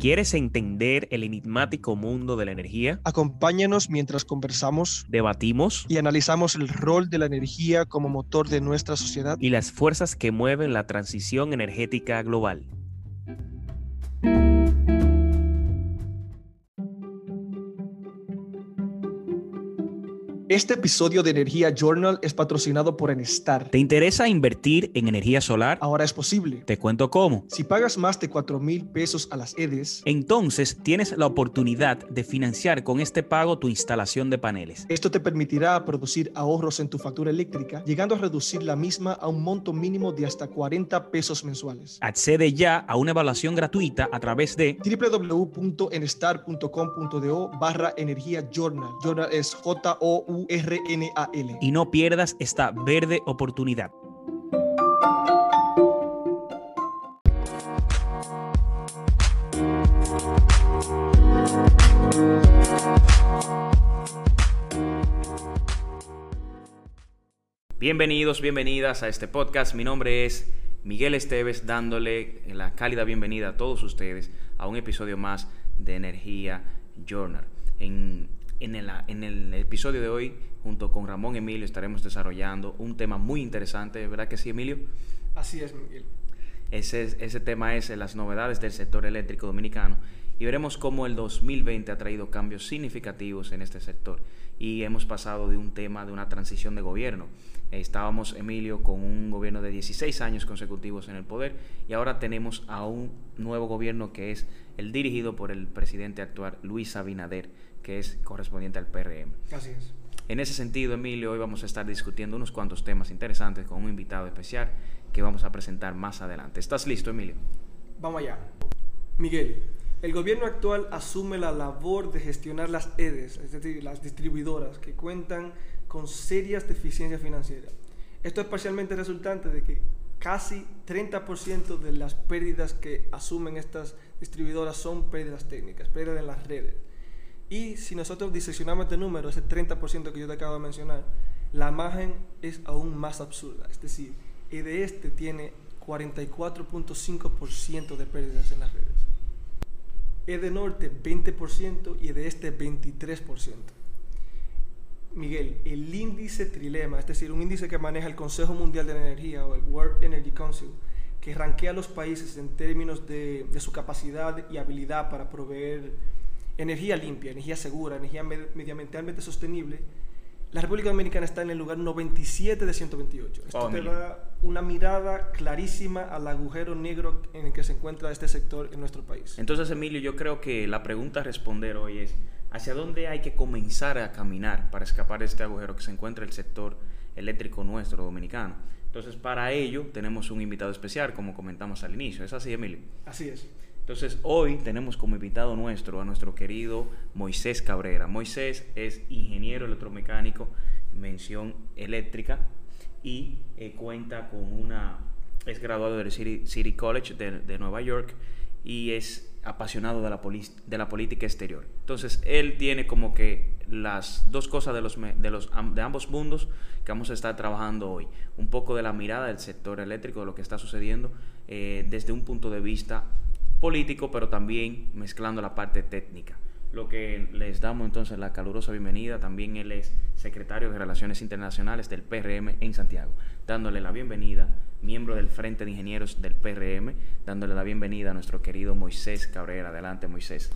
¿Quieres entender el enigmático mundo de la energía? Acompáñanos mientras conversamos, Debatimos y analizamos el rol de la energía como motor de nuestra sociedad. y las fuerzas que mueven la transición energética global. Este episodio de Energía Journal es patrocinado por Enestar. ¿Te interesa invertir en energía solar? Ahora es posible. Te cuento cómo. Si pagas más de 4 mil pesos a las EDES, Entonces tienes la oportunidad de financiar con este pago tu instalación de paneles. esto te permitirá producir ahorros en tu factura eléctrica, llegando a reducir la misma a un monto mínimo de hasta 40 pesos mensuales. Accede ya a una evaluación gratuita a través de www.enestar.com.do barra energía journal. Journal es J-O-U-R-N-A-L. y no pierdas esta verde oportunidad. Bienvenidos, bienvenidas a este podcast. Mi nombre es Miguel Esteves, dándole la cálida bienvenida a todos ustedes a un episodio más de Energía Journal. En, en el, en el episodio de hoy, junto con Ramón Emilio, estaremos desarrollando un tema muy interesante, ¿verdad que sí, Emilio? Así es, Miguel. Ese, es- ese tema es eh, las novedades del sector eléctrico dominicano y veremos cómo el 2020 ha traído cambios significativos en este sector y hemos pasado de un tema de una transición de gobierno. Estábamos, Emilio, con un gobierno de 16 años consecutivos en el poder y ahora tenemos a un nuevo gobierno que es el dirigido por el presidente actual Luis Abinader, que es correspondiente al PRM. Así es. En ese sentido, Emilio, hoy vamos a estar discutiendo unos cuantos temas interesantes con un invitado especial que vamos a presentar más adelante. ¿Estás listo, Emilio? Vamos allá. Miguel, el gobierno actual asume la labor de gestionar las EDES, es decir, las distribuidoras que cuentan con serias deficiencias financieras. Esto es parcialmente resultante de que casi 30% de las pérdidas que asumen estas distribuidoras son pérdidas técnicas, pérdidas en las redes. Y si nosotros diseccionamos este número, ese 30% que yo te acabo de mencionar, la imagen es aún más absurda. Es decir, de este tiene 44.5% de pérdidas en las redes. De Norte 20% y de Este 23%. Miguel, el índice Trilema, es decir, un índice que maneja el Consejo Mundial de la Energía o el World Energy Council, que rankea a los países en términos de, su capacidad y habilidad para proveer energía limpia, energía segura, energía med- medioambientalmente sostenible, la República Dominicana está en el lugar 97 de 128. Esto Wow, te da una mirada clarísima al agujero negro en el que se encuentra este sector en nuestro país. Entonces, Emilio, yo creo que la pregunta a responder hoy es, ¿hacia dónde hay que comenzar a caminar para escapar de este agujero que se encuentra el sector eléctrico nuestro dominicano? Entonces, para ello tenemos un invitado especial, como comentamos al inicio. ¿Es así, Emilio? Así es. Entonces, hoy tenemos como invitado nuestro a nuestro querido Moisés Cabrera. Moisés es ingeniero electromecánico, mención eléctrica, y eh, cuenta con una. es graduado del City, College de, Nueva York y es apasionado de la, de la política exterior. Entonces, él tiene como que las dos cosas de, los, de, los, de ambos mundos que vamos a estar trabajando hoy. Un poco de la mirada del sector eléctrico, de lo que está sucediendo eh, desde un punto de vista político, pero también mezclando la parte técnica. Lo que les damos entonces la calurosa bienvenida, también él es secretario de Relaciones Internacionales del PRM en Santiago, dándole la bienvenida, miembro del Frente de Ingenieros del PRM, dándole la bienvenida a nuestro querido Moisés Cabrera. Adelante, Moisés.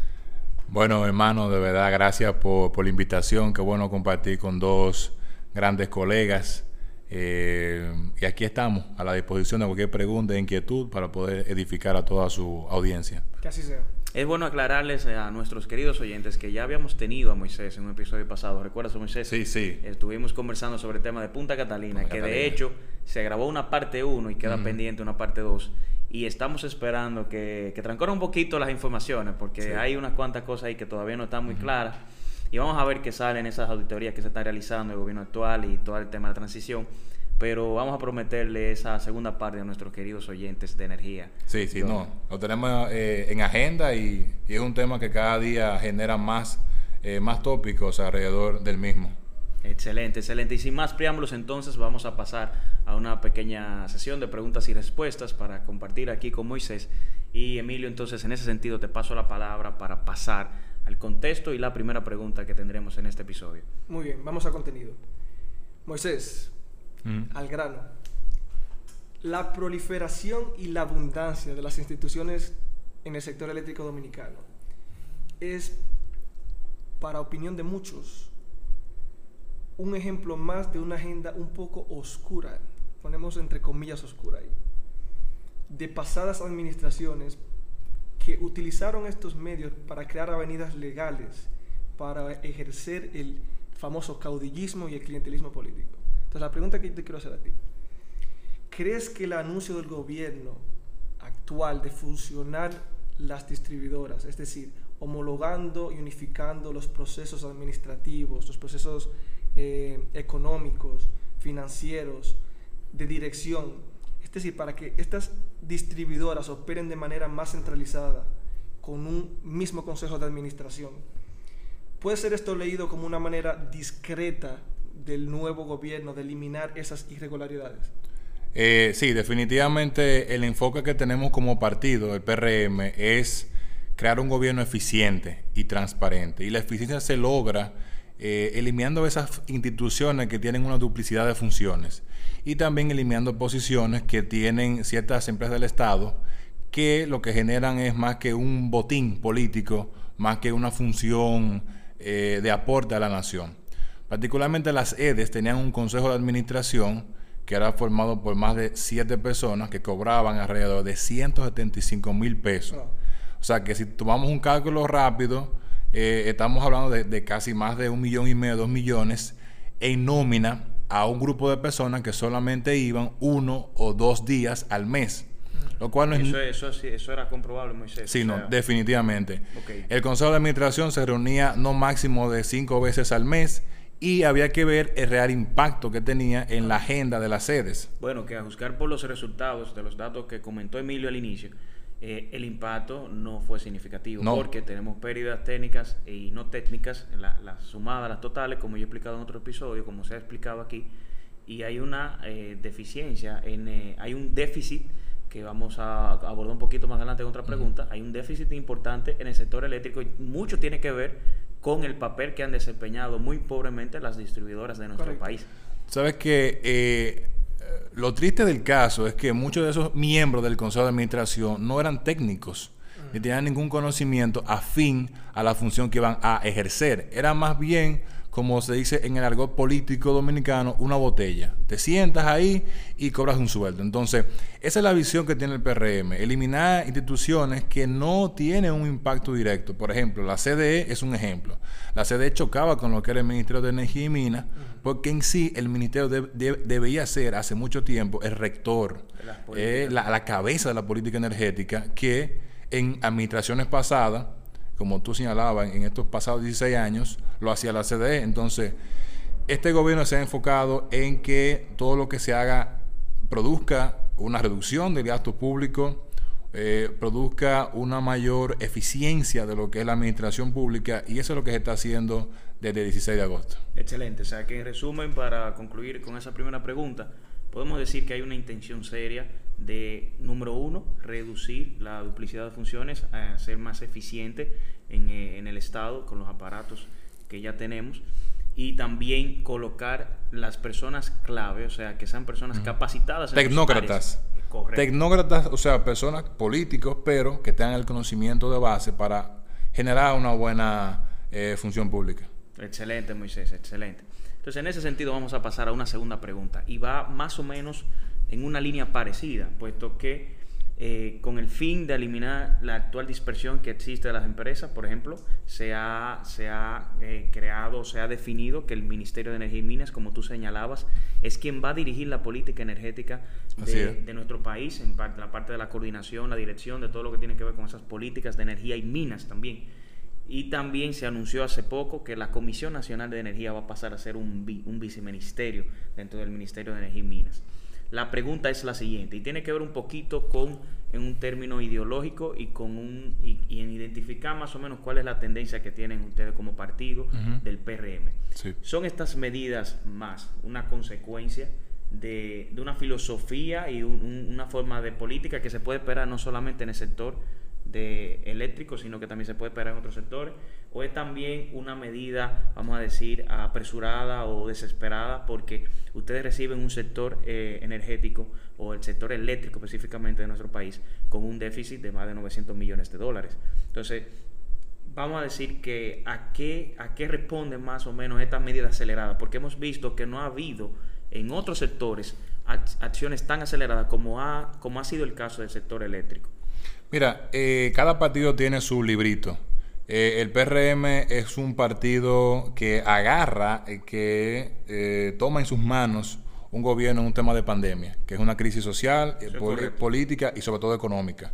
Bueno, hermano, de verdad, gracias por, por la invitación. Qué bueno compartir con dos grandes colegas. Eh, y aquí estamos, a la disposición de cualquier pregunta e inquietud para poder edificar a toda su audiencia. Que así sea. Es bueno aclararles a nuestros queridos oyentes que ya habíamos tenido a Moisés en un episodio pasado. ¿Recuerdas a Moisés? Sí, sí. Estuvimos conversando sobre el tema de Punta Catalina, Punta que de Catalina. hecho se grabó una parte 1 y queda Ujú. pendiente una parte 2. Y estamos esperando que, que transcurran un poquito las informaciones, porque Sí. hay unas cuantas cosas ahí que todavía no están muy claras. Y vamos a ver qué salen esas auditorías que se están realizando el gobierno actual y todo el tema de la transición. Pero vamos a prometerle esa segunda parte a nuestros queridos oyentes de energía. Sí, sí, Yo- no. Lo tenemos eh, en agenda y, y es un tema que cada día genera más, eh, más tópicos alrededor del mismo. Excelente, excelente. Y sin más preámbulos, entonces vamos a pasar a una pequeña sesión de preguntas y respuestas para compartir aquí con Moisés. Y Emilio, entonces en ese sentido te paso la palabra para pasar al contexto y la primera pregunta que tendremos en este episodio. Muy bien, vamos a contenido. Moisés, Mm. al grano. La proliferación y la abundancia de las instituciones en el sector eléctrico dominicano es, para opinión de muchos, un ejemplo más de una agenda un poco oscura, ponemos entre comillas oscura ahí, de pasadas administraciones que utilizaron estos medios para crear avenidas legales, para ejercer el famoso caudillismo y el clientelismo político. Entonces la pregunta que te quiero hacer a ti, ¿crees que el anuncio del gobierno actual de fusionar las distribuidoras, es decir, homologando y unificando los procesos administrativos, los procesos eh, económicos, financieros, de dirección, es decir, para que estas distribuidoras operen de manera más centralizada, con un mismo consejo de administración, ¿puede ser esto leído como una manera discreta del nuevo gobierno de eliminar esas irregularidades? Eh, sí, definitivamente el enfoque que tenemos como partido, el PRM, es crear un gobierno eficiente y transparente. Y la eficiencia se logra eh, eliminando esas instituciones que tienen una duplicidad de funciones y también eliminando posiciones que tienen ciertas empresas del Estado que lo que generan es más que un botín político, más que una función eh, de aporte a la nación. Particularmente las EDES tenían un consejo de administración que era formado por más de siete personas que cobraban alrededor de 175 mil pesos. No. O sea que si tomamos un cálculo rápido, eh, estamos hablando de, de casi más de un millón y medio, dos millones en nómina a un grupo de personas que solamente iban uno o dos días al mes. Lo cual no es... Eso, eso, sí, eso era comprobable, Moisés. Sí, no, sea, definitivamente. El Consejo de Administración se reunía no máximo de cinco veces al mes y había que ver el real impacto que tenía en la agenda de las sedes. Bueno, que a juzgar por los resultados de los datos que comentó Emilio al inicio, eh, el impacto no fue significativo No. porque tenemos pérdidas técnicas y no técnicas, la, las sumadas, las totales, como yo he explicado en otro episodio, como se ha explicado aquí, y hay una eh, deficiencia, en, eh, hay un déficit que vamos a abordar un poquito más adelante en otra pregunta, hay un déficit importante en el sector eléctrico y mucho tiene que ver con el papel que han desempeñado muy pobremente las distribuidoras de nuestro Correcto. país. Sabes que lo triste del caso es que muchos de esos miembros del Consejo de Administración no eran técnicos ni tenían ningún conocimiento afín a la función que iban a ejercer. Era más bien, como se dice en el argot político dominicano, una botella. Te sientas ahí y cobras un sueldo. Entonces, esa es la visión que tiene el PRM. Eliminar instituciones que no tienen un impacto directo. Por ejemplo, la CDE es un ejemplo. La CDE chocaba con lo que era el Ministerio de Energía y Minas, porque en sí el Ministerio de- de- debía ser hace mucho tiempo el rector, eh, la cabeza de la política energética, que en administraciones pasadas, como tú señalabas, en estos pasados 16 años, lo hacía la CDE. Entonces, este gobierno se ha enfocado en que todo lo que se haga produzca una reducción del gasto público, eh, produzca una mayor eficiencia de lo que es la administración pública y eso es lo que se está haciendo desde el 16 de agosto. Excelente, o sea que en resumen, para concluir con esa primera pregunta, podemos decir que hay una intención seria de, número uno, reducir la duplicidad de funciones, a ser más eficiente en, eh, en el Estado con los aparatos que ya tenemos y también colocar las personas clave, o sea, que sean personas capacitadas. en Tecnócratas. áreas. Correcto. Tecnócratas, o sea, personas políticos, pero que tengan el conocimiento de base para generar una buena eh, función pública. Excelente, Moisés, excelente. Entonces, en ese sentido vamos a pasar a una segunda pregunta y va más o menos en una línea parecida, puesto que eh, con el fin de eliminar la actual dispersión que existe de las empresas, por ejemplo, se ha, se ha eh, creado, se ha definido que el Ministerio de Energía y Minas, como tú señalabas, es quien va a dirigir la política energética de, de nuestro país, en parte, la parte de la coordinación, la dirección, de todo lo que tiene que ver con esas políticas de energía y minas también. Y también se anunció hace poco que la Comisión Nacional de Energía va a pasar a ser un, un viceministerio dentro del Ministerio de Energía y Minas. La pregunta es la siguiente, y tiene que ver un poquito con en un término ideológico y con un y, en identificar más o menos cuál es la tendencia que tienen ustedes como partido del PRM. Son estas medidas más una consecuencia de, una filosofía y una forma de política que se puede esperar no solamente en el sector eléctrico, sino que también se puede esperar en otros sectores, o es también una medida, vamos a decir, apresurada o desesperada porque ustedes reciben un sector eh, energético o el sector eléctrico específicamente de nuestro país con un déficit de más de 900 millones de dólares. Entonces, vamos a decir que a qué, a qué responden más o menos estas medidas aceleradas, porque hemos visto que no ha habido en otros sectores acciones tan aceleradas como ha, como ha sido el caso del sector eléctrico. Mira, eh, cada partido tiene su librito. Eh, el PRM es un partido que agarra, eh, que toma en sus manos un gobierno en un tema de pandemia, que es una crisis social, política y sobre todo económica.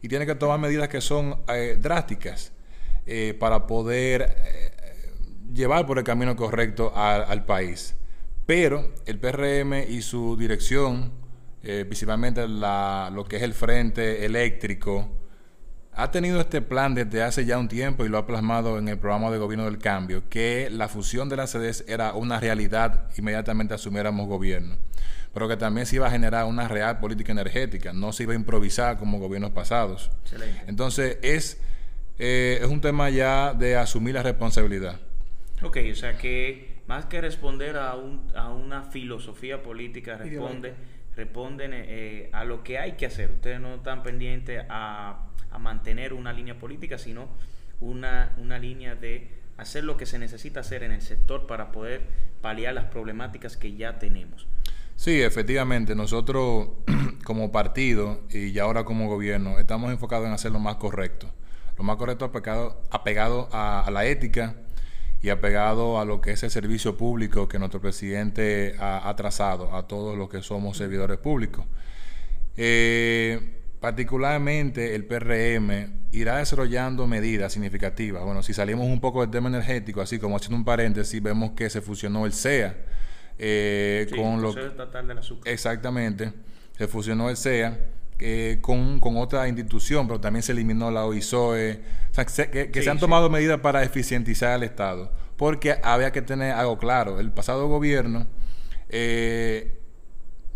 Y tiene que tomar medidas que son drásticas para poder llevar por el camino correcto al país. Pero el PRM y su dirección, eh, principalmente lo que es el frente eléctrico, ha tenido este plan desde hace ya un tiempo y lo ha plasmado en el programa de gobierno del cambio, que la fusión de la CEDES era una realidad inmediatamente asumiéramos gobierno, pero que también se iba a generar una real política energética, no se iba a improvisar como gobiernos pasados. Entonces es, eh, es un tema ya de asumir la responsabilidad. Ok, o sea que más que responder a, un, a una filosofía política, responde, responden eh, a lo que hay que hacer. Ustedes no están pendientes a, mantener una línea política, sino una, una línea de hacer lo que se necesita hacer en el sector para poder paliar las problemáticas que ya tenemos. Sí, efectivamente, nosotros como partido y ahora como gobierno estamos enfocados en hacer lo más correcto. Lo más correcto apegado, apegado a la ética, y apegado a lo que es el servicio público que nuestro presidente ha, trazado a todos los que somos servidores públicos. Eh, particularmente el PRM irá desarrollando medidas significativas. Bueno, si salimos un poco del tema energético, así como haciendo un paréntesis, vemos que se fusionó el CEA eh, con lo exactamente, se fusionó el CEA eh, con, otra institución, pero también se eliminó la OISOE. O sea, que, se han tomado medidas para eficientizar el Estado, porque había que tener algo claro. El pasado gobierno, eh,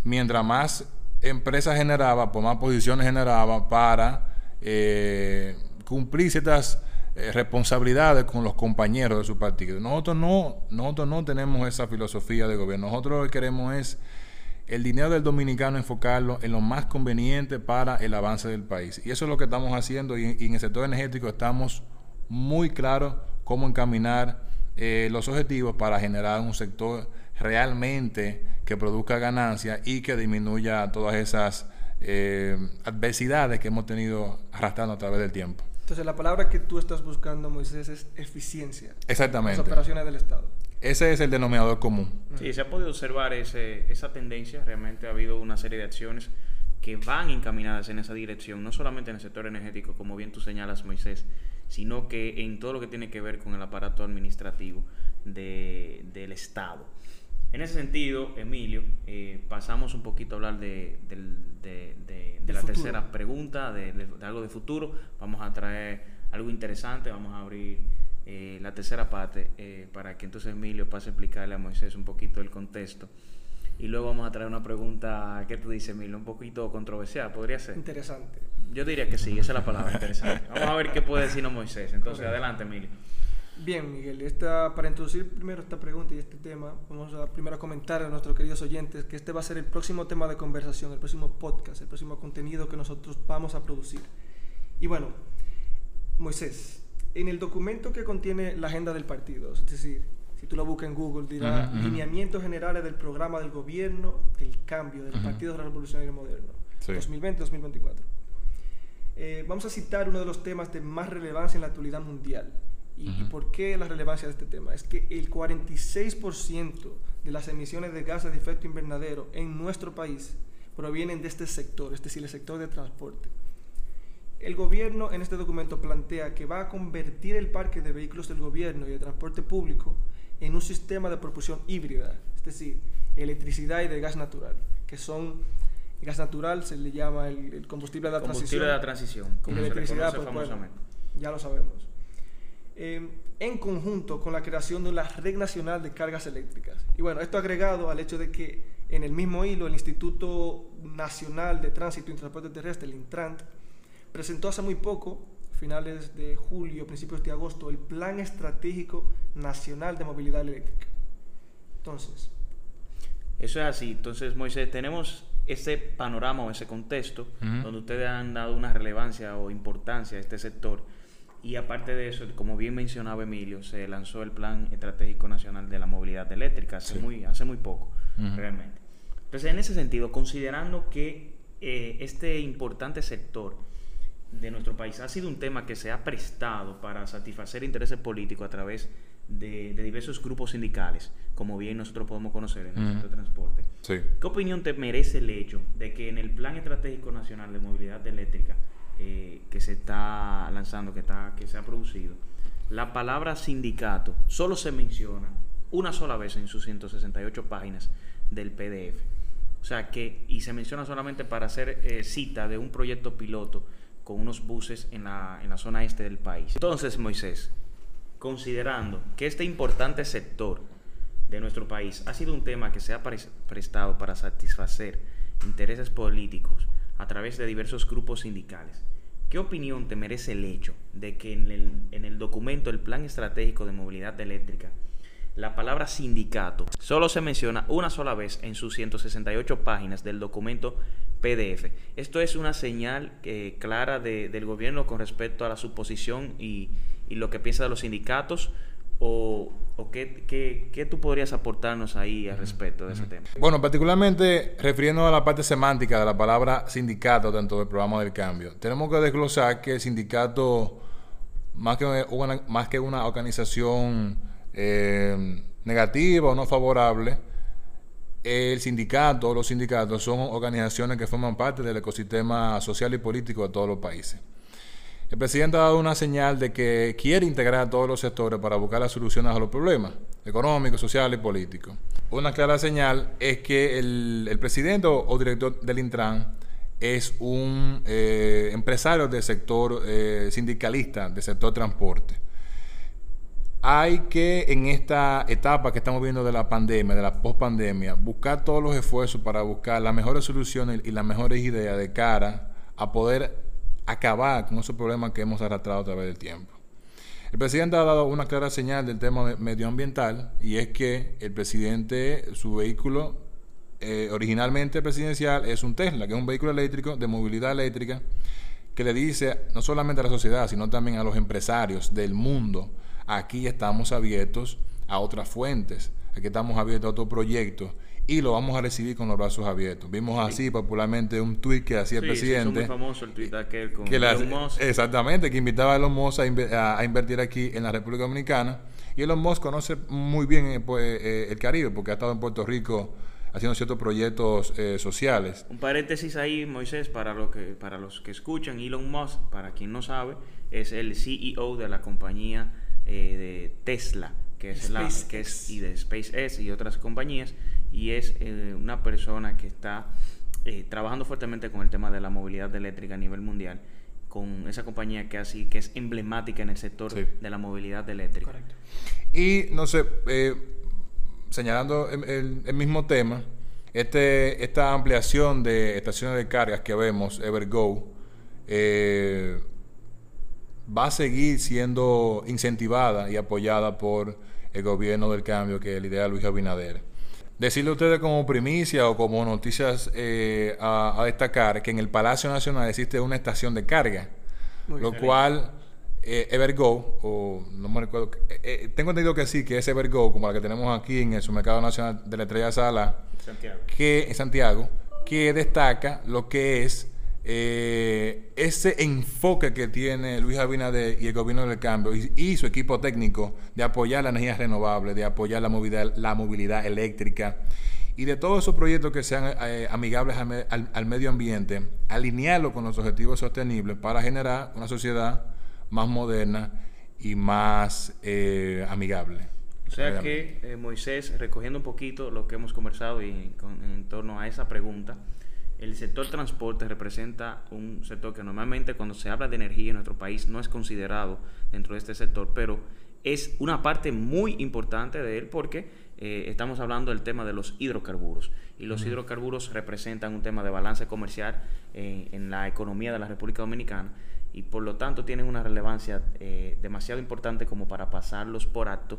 mientras más empresas generaba, por más posiciones generaba para eh, cumplir ciertas responsabilidades con los compañeros de su partido. Nosotros no, nosotros no tenemos esa filosofía de gobierno. Nosotros lo que queremos es el dinero del dominicano enfocarlo en lo más conveniente para el avance del país. Y eso es lo que estamos haciendo y, en el sector energético estamos muy claros cómo encaminar eh, los objetivos para generar un sector realmente que produzca ganancias y que disminuya todas esas eh, adversidades que hemos tenido arrastrando a través del tiempo. Entonces la palabra que tú estás buscando, Moisés, es eficiencia. Exactamente. Las operaciones del Estado. Ese es el denominador común. Sí, se ha podido observar ese, esa tendencia. Realmente ha habido una serie de acciones que van encaminadas en esa dirección, no solamente en el sector energético, como bien tú señalas, Moisés, sino que en todo lo que tiene que ver con el aparato administrativo del Estado. En ese sentido, Emilio, eh, pasamos un poquito a hablar de, la tercera pregunta, de, algo de futuro. Vamos a traer algo interesante, vamos a abrir eh, la tercera parte, eh, para que entonces Emilio pase a explicarle a Moisés un poquito el contexto. Y luego vamos a traer una pregunta, ¿qué tú dices, Emilio? Un poquito controversial, ¿podría ser? Interesante. Yo diría que sí, esa es la palabra, interesante. Vamos a ver qué puede decirnos Moisés. Entonces, adelante, Emilio. Bien, Miguel, esta, para introducir primero esta pregunta y este tema, vamos a primero comentar a nuestros queridos oyentes que este va a ser el próximo tema de conversación, el próximo podcast, el próximo contenido que nosotros vamos a producir. Y bueno, Moisés, en el documento que contiene la agenda del partido, es decir, si tú lo buscas en Google, dirá lineamientos generales del programa del gobierno del cambio del Partido Revolucionario Moderno, 2020-2024. Eh, vamos a citar uno de los temas de más relevancia en la actualidad mundial. ¿Y, ¿Y, por qué la relevancia de este tema? Es que el 46% de las emisiones de gases de efecto invernadero en nuestro país provienen de este sector, es decir, el sector de transporte. El gobierno en este documento plantea que va a convertir el parque de vehículos del gobierno y de transporte público en un sistema de propulsión híbrida, es decir, electricidad y de gas natural, que son El gas natural se le llama el, combustible de la combustible transición. de la transición, como electricidad, pues, ya lo sabemos. Eh, en conjunto con la creación de la Red Nacional de Cargas Eléctricas. Y bueno, esto agregado al hecho de que en el mismo hilo el Instituto Nacional de Tránsito y Transporte Terrestre, el Intrant, presentó hace muy poco, finales de julio, principios de agosto, el Plan Estratégico Nacional de Movilidad Eléctrica. Entonces. Eso es así. Entonces, Moisés, tenemos ese panorama o ese contexto donde ustedes han dado una relevancia o importancia a este sector y aparte de eso, como bien mencionaba Emilio, se lanzó el Plan Estratégico Nacional de la Movilidad Eléctrica hace, muy, hace muy poco, realmente. Entonces, en ese sentido, considerando que eh, este importante sector de nuestro país ha sido un tema que se ha prestado para satisfacer intereses políticos a través de, diversos grupos sindicales, como bien nosotros podemos conocer en el sector de transporte. ¿Qué opinión te merece el hecho de que en el Plan Estratégico Nacional de Movilidad Eléctrica eh, que se está lanzando, que, está, que se ha producido, la palabra sindicato solo se menciona una sola vez en sus 168 páginas del PDF. O sea que, y se menciona solamente para hacer eh, cita de un proyecto piloto con unos buses en la, en la zona este del país. Entonces, Moisés, considerando que este importante sector de nuestro país ha sido un tema que se ha prestado para satisfacer intereses políticos a través de diversos grupos sindicales. ¿Qué opinión te merece el hecho de que en el, en el documento el Plan Estratégico de Movilidad Eléctrica la palabra sindicato solo se menciona una sola vez en sus 168 páginas del documento PDF. Esto es una señal eh, clara del gobierno con respecto a la suposición y, y lo que piensa de los sindicatos o, o qué, qué, qué, tú podrías aportarnos ahí al respecto de ese tema? Bueno, particularmente refiriendo a la parte semántica de la palabra sindicato dentro del programa del cambio, tenemos que desglosar que el sindicato, más que una, más que una organización eh, negativa o no favorable, el sindicato, los sindicatos son organizaciones que forman parte del ecosistema social y político de todos los países. El presidente ha dado una señal de que quiere integrar a todos los sectores para buscar las soluciones a los problemas económicos, sociales y políticos. Una clara señal es que el, presidente o, director del Intran es un eh, empresario del sector eh, sindicalista, del sector transporte. Hay que en esta etapa que estamos viendo de la pandemia, de la pospandemia, buscar todos los esfuerzos para buscar las mejores soluciones y las mejores ideas de cara a poder acabar con esos problemas que hemos arrastrado a través del tiempo. El presidente ha dado una clara señal del tema medioambiental y es que el presidente, su vehículo eh, originalmente presidencial es un Tesla, que es un vehículo eléctrico de movilidad eléctrica que le dice no solamente a la sociedad, sino también a los empresarios del mundo, aquí estamos abiertos a otras fuentes, aquí estamos abiertos a otros proyectos y lo vamos a recibir con los brazos abiertos. Vimos así popularmente un tuit que hacía el presidente. Sí, muy famoso el tuit aquel con Elon Musk. Exactamente, que invitaba a Elon Musk a, invertir aquí en la República Dominicana. Y Elon Musk conoce muy bien eh, pues, eh, el Caribe porque ha estado en Puerto Rico haciendo ciertos proyectos eh, sociales. Un paréntesis ahí, Moisés, para, lo que, para los que escuchan, Elon Musk, para quien no sabe, es el CEO de la compañía de Tesla, que es la que es, y de SpaceX y otras compañías y es eh, una persona que está eh, trabajando fuertemente con el tema de la movilidad eléctrica a nivel mundial con esa compañía que así que es emblemática en el sector de la movilidad eléctrica. Correcto. Y no sé, eh, señalando el, el, mismo tema, este, esta ampliación de estaciones de cargas que vemos, Evergo, va a seguir siendo incentivada y apoyada por el gobierno del cambio que lidera Luis Abinader. Decirle a ustedes como primicia o como noticias eh, a, destacar que en el Palacio Nacional existe una estación de carga, lo cual eh, Evergo, o no me recuerdo, eh, tengo entendido que sí, que es Evergo, como la que tenemos aquí en el Supermercado Nacional de la Estrella Sala, que en Santiago, que destaca lo que es eh, ese enfoque que tiene Luis Abinader y el gobierno del cambio y, su equipo técnico de apoyar la energía renovable, de apoyar la movilidad, la movilidad eléctrica y de todos esos proyectos que sean eh, amigables al, medio ambiente, alinearlo con los objetivos sostenibles para generar una sociedad más moderna y más eh, amigable. O sea que, Moisés, recogiendo un poquito lo que hemos conversado y en torno a esa pregunta, el sector transporte representa un sector que normalmente cuando se habla de energía en nuestro país no es considerado dentro de este sector, pero es una parte muy importante de él porque eh, estamos hablando del tema de los hidrocarburos. Y los hidrocarburos representan un tema de balance comercial eh, en la economía de la República Dominicana y por lo tanto tienen una relevancia eh, demasiado importante como para pasarlos por acto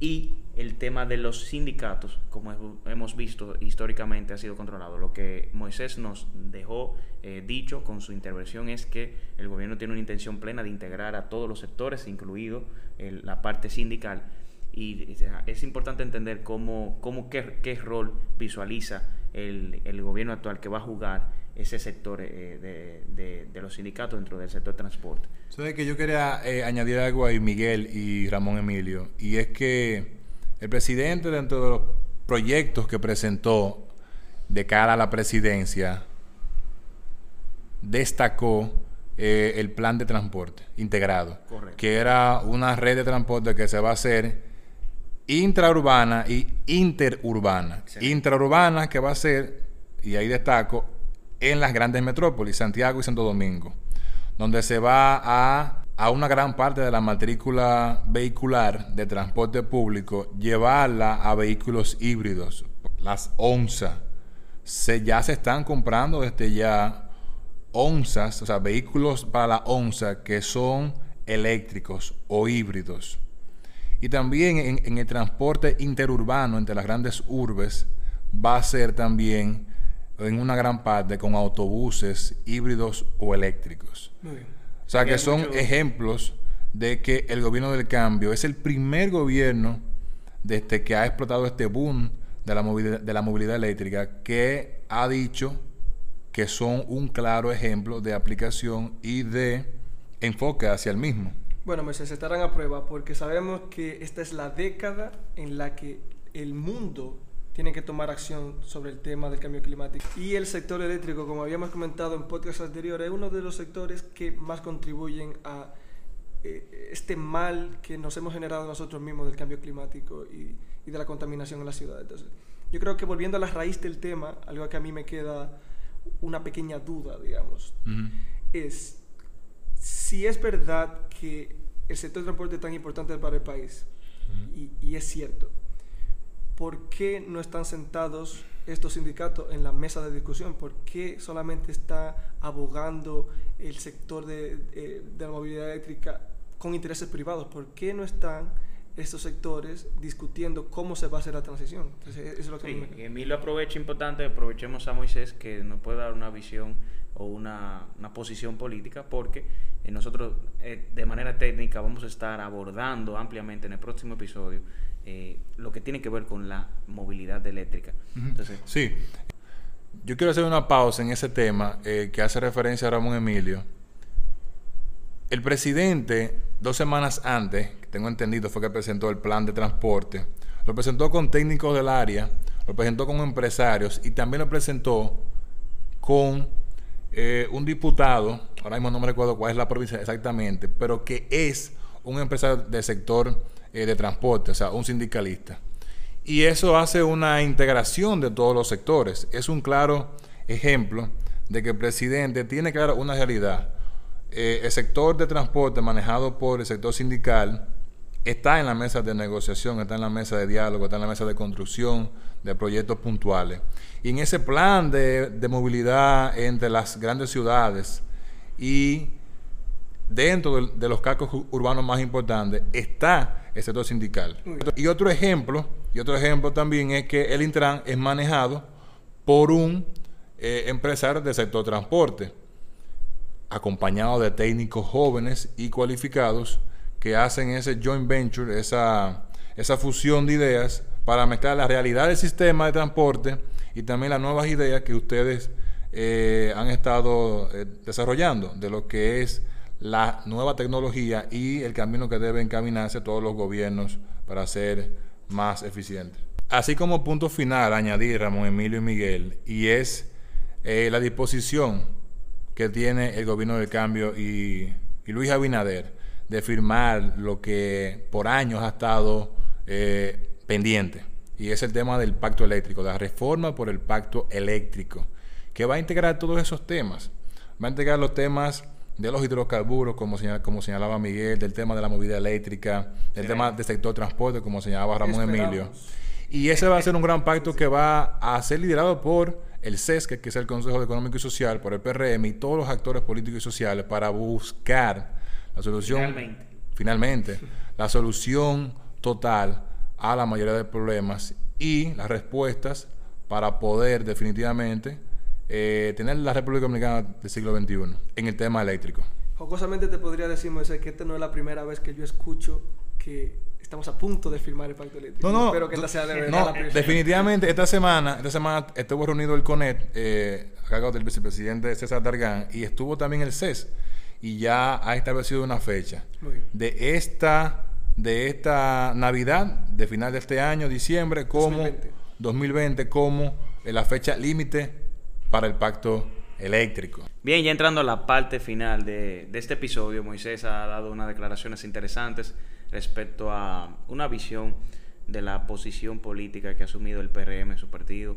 y el tema de los sindicatos, como hemos visto históricamente, ha sido controlado. Lo que Moisés nos dejó eh, dicho con su intervención es que el gobierno tiene una intención plena de integrar a todos los sectores, incluido la parte sindical. Y es importante entender cómo, cómo qué, qué rol visualiza el, el gobierno actual que va a jugar ese sector eh, de, los sindicatos dentro del sector transporte. Sabes que yo quería eh, añadir algo ahí, Miguel y Ramón Emilio, y es que el presidente dentro de los proyectos que presentó de cara a la presidencia destacó eh, el plan de transporte integrado, que era una red de transporte que se va a hacer intraurbana y interurbana. Intraurbana que va a ser, y ahí destaco, en las grandes metrópolis, Santiago y Santo Domingo, donde se va a, a una gran parte de la matrícula vehicular de transporte público, llevarla a vehículos híbridos, las ONSA. Se, ya se están comprando desde ya ONSAs, o sea, vehículos para la ONSA que son eléctricos o híbridos. Y también en, el transporte interurbano entre las grandes urbes va a ser también en una gran parte con autobuses híbridos o eléctricos. O sea que son ejemplos de que el gobierno del cambio es el primer gobierno desde que ha explotado este boom de la movilidad, de la movilidad eléctrica que ha dicho que son un claro ejemplo de aplicación y de enfoque hacia el mismo. Bueno, se estarán a prueba porque sabemos que esta es la década en la que el mundo tienen que tomar acción sobre el tema del cambio climático. Y el sector eléctrico, como habíamos comentado en podcast anteriores, es uno de los sectores que más contribuyen a eh, este mal que nos hemos generado nosotros mismos del cambio climático y, de la contaminación en la ciudad. Entonces, yo creo que volviendo a la raíz del tema, algo que a mí me queda una pequeña duda, digamos, es si es verdad que el sector de transporte es tan importante para el país, y, y es cierto, ¿por qué no están sentados estos sindicatos en la mesa de discusión? ¿Por qué solamente está abogando el sector de, eh, la movilidad eléctrica con intereses privados? ¿Por qué no están estos sectores discutiendo cómo se va a hacer la transición? Entonces, eso es lo que sí, Emilio aprovecha importante, aprovechemos a Moisés que nos puede dar una visión o una, posición política, porque eh, nosotros eh, de manera técnica vamos a estar abordando ampliamente en el próximo episodio eh, lo que tiene que ver con la movilidad eléctrica. sí, yo quiero hacer una pausa en ese tema que hace referencia a Ramón Emilio. El presidente, dos semanas antes, tengo entendido, fue que presentó el plan de transporte. Lo presentó con técnicos del área, lo presentó con empresarios y también lo presentó con eh, un diputado, ahora mismo no me recuerdo cuál es la provincia exactamente, pero que es un empresario del sector eh, de transporte, o sea, un sindicalista. Y eso hace una integración de todos los sectores. Es un claro ejemplo de que el presidente tiene claro una realidad. Eh, el sector de transporte manejado por el sector sindical está en la mesa de negociación, está en la mesa de diálogo, está en la mesa de construcción de proyectos puntuales. Y en ese plan de, de movilidad entre las grandes ciudades y dentro de, los cascos urbanos más importantes está el sector sindical. Y otro ejemplo, y otro ejemplo también es que el Intran es manejado por un eh, empresario del sector transporte, acompañado de técnicos jóvenes y cualificados que hacen ese joint venture, esa, esa fusión de ideas para mezclar la realidad del sistema de transporte y también las nuevas ideas que ustedes eh, han estado eh, desarrollando de lo que es la nueva tecnología y el camino que deben encaminarse todos los gobiernos para ser más eficientes. Así como punto final, añadir Ramón Emilio y Miguel, y es eh, la disposición que tiene el gobierno del cambio y, Luis Abinader de firmar lo que por años ha estado pendiente, y es el tema del pacto eléctrico, la reforma por el pacto eléctrico que va a integrar todos esos temas. Va a integrar los temas de los hidrocarburos, como, como señalaba Miguel, del tema de la movilidad eléctrica, del tema del sector transporte, como señalaba Ramón Emilio. Y ese va a ser un gran pacto que va a ser liderado por el CESC, que es el Consejo Económico y Social, por el PRM y todos los actores políticos y sociales para buscar la solución. Finalmente. Finalmente, la solución total a la mayoría de problemas y las respuestas para poder definitivamente eh, tener la República Dominicana del siglo XXI en el tema eléctrico. Jocosamente te podría decir, Moisés, que esta no es la primera vez que yo escucho que estamos a punto de firmar el pacto eléctrico. No, no, Espero que esta sea de verdad no, la primera. definitivamente esta semana, esta semana estuvo reunido el CONET eh, a cargo del vicepresidente César Dargán y estuvo también el CES y ya ha establecido una fecha Muy bien. de esta de esta Navidad, de final de este año, diciembre, como 2020. 2020, como la fecha límite para el pacto eléctrico. Bien, ya entrando a la parte final de, de este episodio, Moisés ha dado unas declaraciones interesantes respecto a una visión de la posición política que ha asumido el PRM en su partido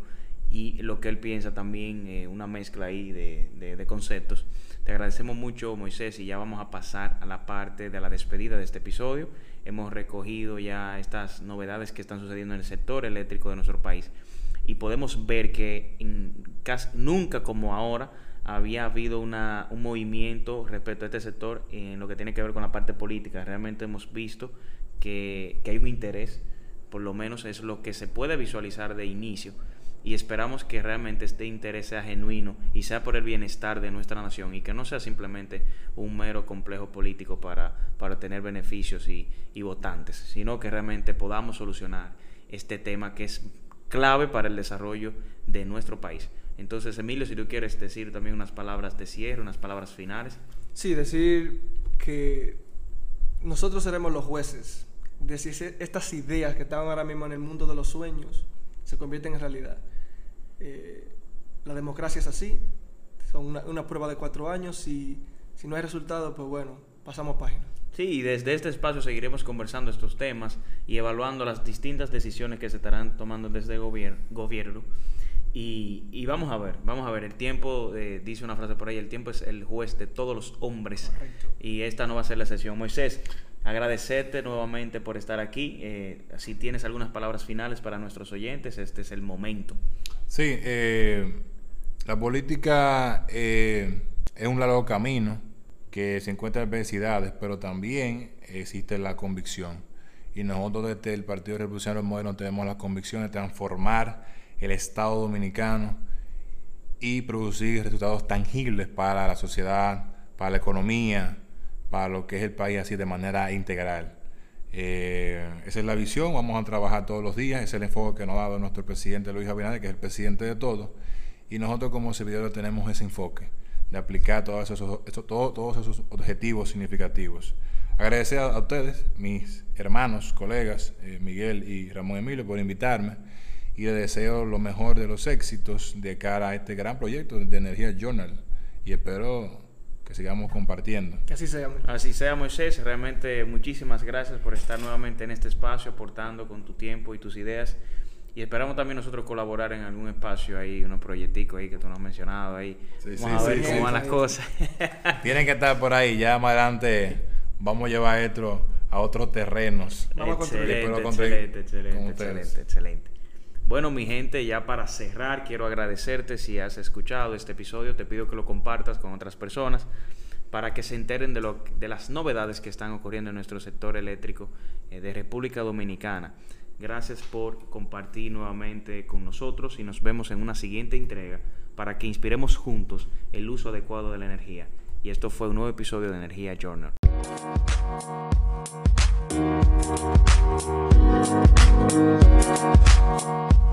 y lo que él piensa también, eh, una mezcla ahí de, de- de conceptos. Te agradecemos mucho, Moisés, y ya vamos a pasar a la parte de la despedida de este episodio. Hemos recogido ya estas novedades que están sucediendo en el sector eléctrico de nuestro país y podemos ver que casi, nunca como ahora había habido una, un movimiento respecto a este sector en lo que tiene que ver con la parte política. Realmente hemos visto que hay un interés, por lo menos es lo que se puede visualizar de inicio, y esperamos que realmente este interés sea genuino y sea por el bienestar de nuestra nación y que no sea simplemente un mero complejo político para, para tener beneficios y, y votantes, sino que realmente podamos solucionar este tema que es clave para el desarrollo de nuestro país. Entonces, Emilio, si tú quieres decir también unas palabras de cierre, unas palabras finales. Sí, decir que nosotros seremos los jueces de si estas ideas que estaban ahora mismo en el mundo de los sueños se convierten en realidad. Eh, la democracia es así, son una, una prueba de cuatro años y si no hay resultado, pues bueno, pasamos página. Sí, y desde este espacio seguiremos conversando estos temas y evaluando las distintas decisiones que se estarán tomando desde el gobier- gobierno. Y, y vamos a ver, vamos a ver, el tiempo, eh, dice una frase por ahí, el tiempo es el juez de todos los hombres. Correcto. Y esta no va a ser la sesión. Moisés, agradecerte nuevamente por estar aquí. Eh, si tienes algunas palabras finales para nuestros oyentes, este es el momento. Sí, eh, la política eh, es un largo camino que se encuentra adversidades, pero también existe la convicción. Y nosotros desde el Partido Revolucionario Moderno tenemos la convicción de transformar el Estado dominicano y producir resultados tangibles para la sociedad, para la economía, para lo que es el país así de manera integral. Eh, esa es la visión, vamos a trabajar todos los días, ese es el enfoque que nos ha dado nuestro presidente Luis Abinader, que es el presidente de todos, y nosotros como servidores tenemos ese enfoque de aplicar todos esos, esos- todo- todos esos objetivos significativos. Agradecer a, a ustedes, mis hermanos, colegas, eh, Miguel y Ramón Emilio, por invitarme y les deseo lo mejor de los éxitos de cara a este gran proyecto de Energía Journal y espero que sigamos compartiendo. Que así sea. hombre. Así sea, Moisés. Realmente muchísimas gracias por estar nuevamente en este espacio, aportando con tu tiempo y tus ideas. Y esperamos también nosotros colaborar en algún espacio ahí, unos proyecticos ahí que tú nos has mencionado ahí. Sí, Vamos sí, a ver sí, cómo sí, van sí. las cosas. Tienen que estar por ahí, ya más adelante vamos a llevar esto a otros terrenos. Vamos a construir. excelente, excelente, excelente, excelente, excelente. Bueno, mi gente, ya para cerrar, quiero agradecerte si has escuchado este episodio. Te pido que lo compartas con otras personas para que se enteren de, las novedades que están ocurriendo en nuestro sector eléctrico eh, de República Dominicana. Gracias por compartir nuevamente con nosotros y nos vemos en una siguiente entrega para que inspiremos juntos el uso adecuado de la energía. Y esto fue un nuevo episodio de Energía Journal. Thank you.